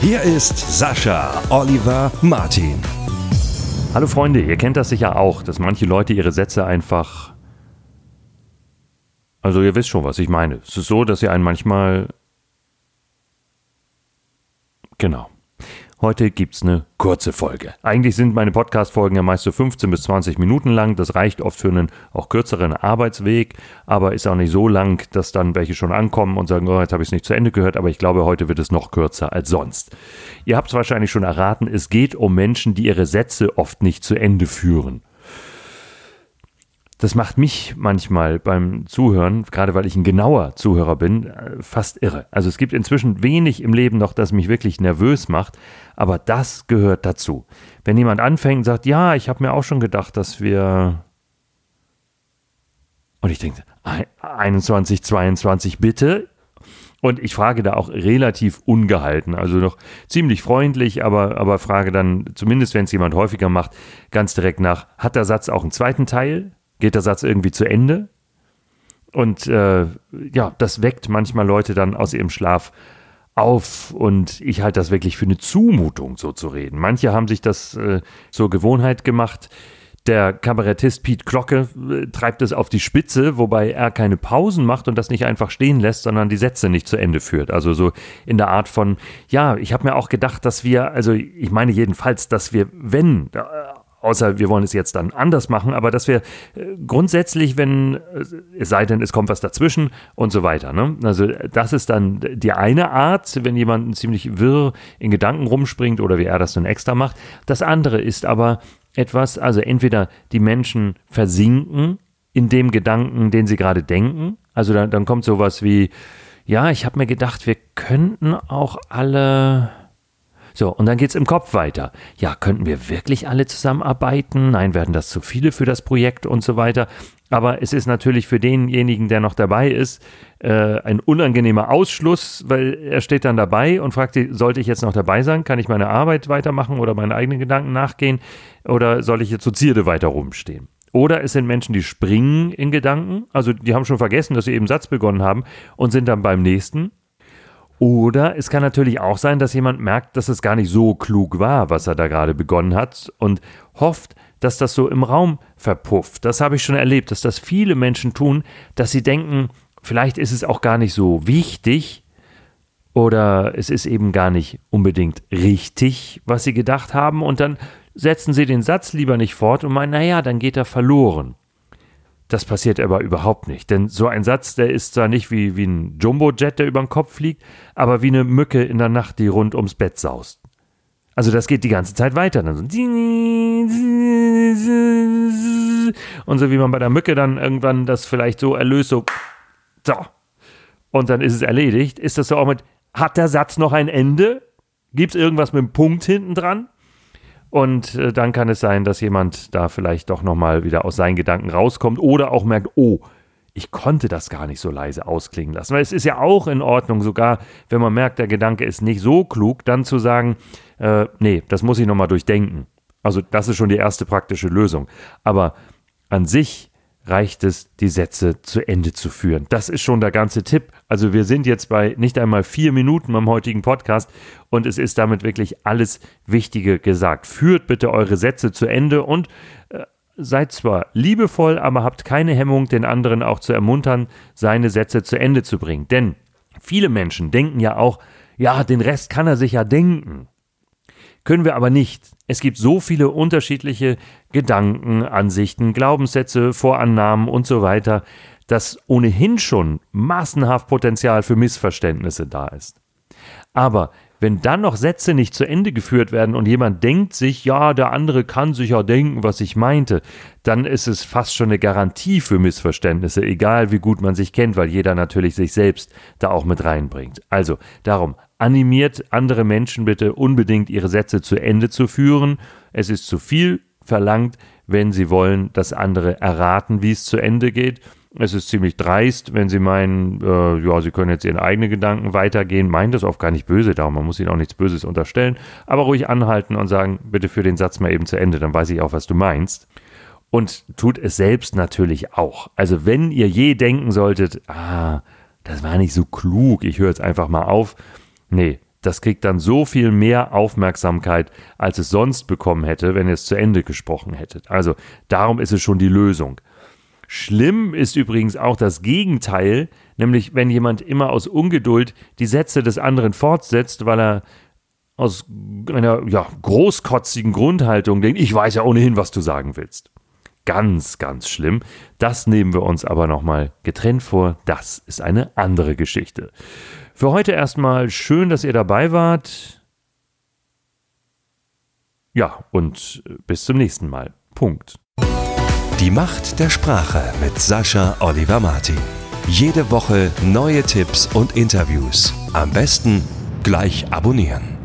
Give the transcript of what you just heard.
Hier ist Sascha Oliver Martin. Hallo Freunde, ihr kennt das sicher auch, dass manche Leute ihre Sätze einfach. Also ihr wisst schon, was ich meine. Es ist so, dass sie einen manchmal. Genau. Heute gibt's eine kurze Folge. Eigentlich sind meine Podcast-Folgen ja meist so 15 bis 20 Minuten lang. Das reicht oft für einen auch kürzeren Arbeitsweg, aber ist auch nicht so lang, dass dann welche schon ankommen und sagen, oh, jetzt habe ich es nicht zu Ende gehört, aber ich glaube, heute wird es noch kürzer als sonst. Ihr habt es wahrscheinlich schon erraten, es geht um Menschen, die ihre Sätze oft nicht zu Ende führen das macht mich manchmal beim Zuhören, gerade weil ich ein genauer Zuhörer bin, äh, fast irre. Also es gibt inzwischen wenig im Leben noch, das mich wirklich nervös macht, aber das gehört dazu. Wenn jemand anfängt und sagt, ja, ich habe mir auch schon gedacht, dass wir... Und ich denke, 21, 22 bitte. Und ich frage da auch relativ ungehalten, also noch ziemlich freundlich, aber, aber frage dann, zumindest wenn es jemand häufiger macht, ganz direkt nach, hat der Satz auch einen zweiten Teil? Geht der Satz irgendwie zu Ende. Und äh, ja, das weckt manchmal Leute dann aus ihrem Schlaf auf und ich halte das wirklich für eine Zumutung, so zu reden. Manche haben sich das äh, zur Gewohnheit gemacht. Der Kabarettist Pete Glocke äh, treibt es auf die Spitze, wobei er keine Pausen macht und das nicht einfach stehen lässt, sondern die Sätze nicht zu Ende führt. Also so in der Art von, ja, ich habe mir auch gedacht, dass wir, also ich meine jedenfalls, dass wir, wenn äh, außer wir wollen es jetzt dann anders machen, aber dass wir äh, grundsätzlich, wenn, äh, es sei denn, es kommt was dazwischen und so weiter. Ne? Also das ist dann die eine Art, wenn jemand ziemlich wirr in Gedanken rumspringt oder wie er das nun extra macht. Das andere ist aber etwas, also entweder die Menschen versinken in dem Gedanken, den sie gerade denken. Also dann, dann kommt sowas wie, ja, ich habe mir gedacht, wir könnten auch alle so, und dann geht es im Kopf weiter. Ja, könnten wir wirklich alle zusammenarbeiten? Nein, werden das zu viele für das Projekt und so weiter. Aber es ist natürlich für denjenigen, der noch dabei ist, äh, ein unangenehmer Ausschluss, weil er steht dann dabei und fragt sich, sollte ich jetzt noch dabei sein? Kann ich meine Arbeit weitermachen oder meinen eigenen Gedanken nachgehen? Oder soll ich jetzt zu Zierde weiter rumstehen? Oder es sind Menschen, die springen in Gedanken, also die haben schon vergessen, dass sie eben Satz begonnen haben und sind dann beim nächsten oder es kann natürlich auch sein, dass jemand merkt, dass es gar nicht so klug war, was er da gerade begonnen hat und hofft, dass das so im Raum verpufft. Das habe ich schon erlebt, dass das viele Menschen tun, dass sie denken, vielleicht ist es auch gar nicht so wichtig oder es ist eben gar nicht unbedingt richtig, was sie gedacht haben und dann setzen sie den Satz lieber nicht fort und meinen, naja, dann geht er verloren. Das passiert aber überhaupt nicht. Denn so ein Satz, der ist zwar nicht wie, wie ein Jumbo-Jet, der über den Kopf fliegt, aber wie eine Mücke in der Nacht, die rund ums Bett saust. Also das geht die ganze Zeit weiter. Dann so und so wie man bei der Mücke dann irgendwann das vielleicht so erlöst, so, so. Und dann ist es erledigt. Ist das so auch mit, hat der Satz noch ein Ende? Gibt es irgendwas mit einem Punkt hinten dran? Und äh, dann kann es sein, dass jemand da vielleicht doch nochmal wieder aus seinen Gedanken rauskommt oder auch merkt, oh, ich konnte das gar nicht so leise ausklingen lassen. Weil es ist ja auch in Ordnung, sogar wenn man merkt, der Gedanke ist nicht so klug, dann zu sagen, äh, nee, das muss ich nochmal durchdenken. Also das ist schon die erste praktische Lösung. Aber an sich reicht es, die Sätze zu Ende zu führen. Das ist schon der ganze Tipp. Also wir sind jetzt bei nicht einmal vier Minuten beim heutigen Podcast und es ist damit wirklich alles Wichtige gesagt. Führt bitte eure Sätze zu Ende und äh, seid zwar liebevoll, aber habt keine Hemmung, den anderen auch zu ermuntern, seine Sätze zu Ende zu bringen. Denn viele Menschen denken ja auch, ja, den Rest kann er sich ja denken. Können wir aber nicht. Es gibt so viele unterschiedliche Gedanken, Ansichten, Glaubenssätze, Vorannahmen und so weiter, dass ohnehin schon massenhaft Potenzial für Missverständnisse da ist. Aber wenn dann noch Sätze nicht zu Ende geführt werden und jemand denkt sich, ja, der andere kann sich ja denken, was ich meinte, dann ist es fast schon eine Garantie für Missverständnisse, egal wie gut man sich kennt, weil jeder natürlich sich selbst da auch mit reinbringt. Also darum, animiert andere Menschen bitte unbedingt ihre Sätze zu Ende zu führen. Es ist zu viel verlangt, wenn sie wollen, dass andere erraten, wie es zu Ende geht. Es ist ziemlich dreist, wenn sie meinen, äh, ja, sie können jetzt ihren eigenen Gedanken weitergehen. Meint das oft gar nicht böse, darum man muss ihnen auch nichts Böses unterstellen. Aber ruhig anhalten und sagen, bitte für den Satz mal eben zu Ende, dann weiß ich auch, was du meinst. Und tut es selbst natürlich auch. Also wenn ihr je denken solltet, ah, das war nicht so klug, ich höre jetzt einfach mal auf. Nee, das kriegt dann so viel mehr Aufmerksamkeit, als es sonst bekommen hätte, wenn ihr es zu Ende gesprochen hättet. Also darum ist es schon die Lösung. Schlimm ist übrigens auch das Gegenteil, nämlich wenn jemand immer aus Ungeduld die Sätze des anderen fortsetzt, weil er aus einer ja, großkotzigen Grundhaltung denkt, ich weiß ja ohnehin, was du sagen willst. Ganz, ganz schlimm. Das nehmen wir uns aber nochmal getrennt vor. Das ist eine andere Geschichte. Für heute erstmal schön, dass ihr dabei wart. Ja, und bis zum nächsten Mal. Punkt. Die Macht der Sprache mit Sascha Oliver Martin. Jede Woche neue Tipps und Interviews. Am besten gleich abonnieren.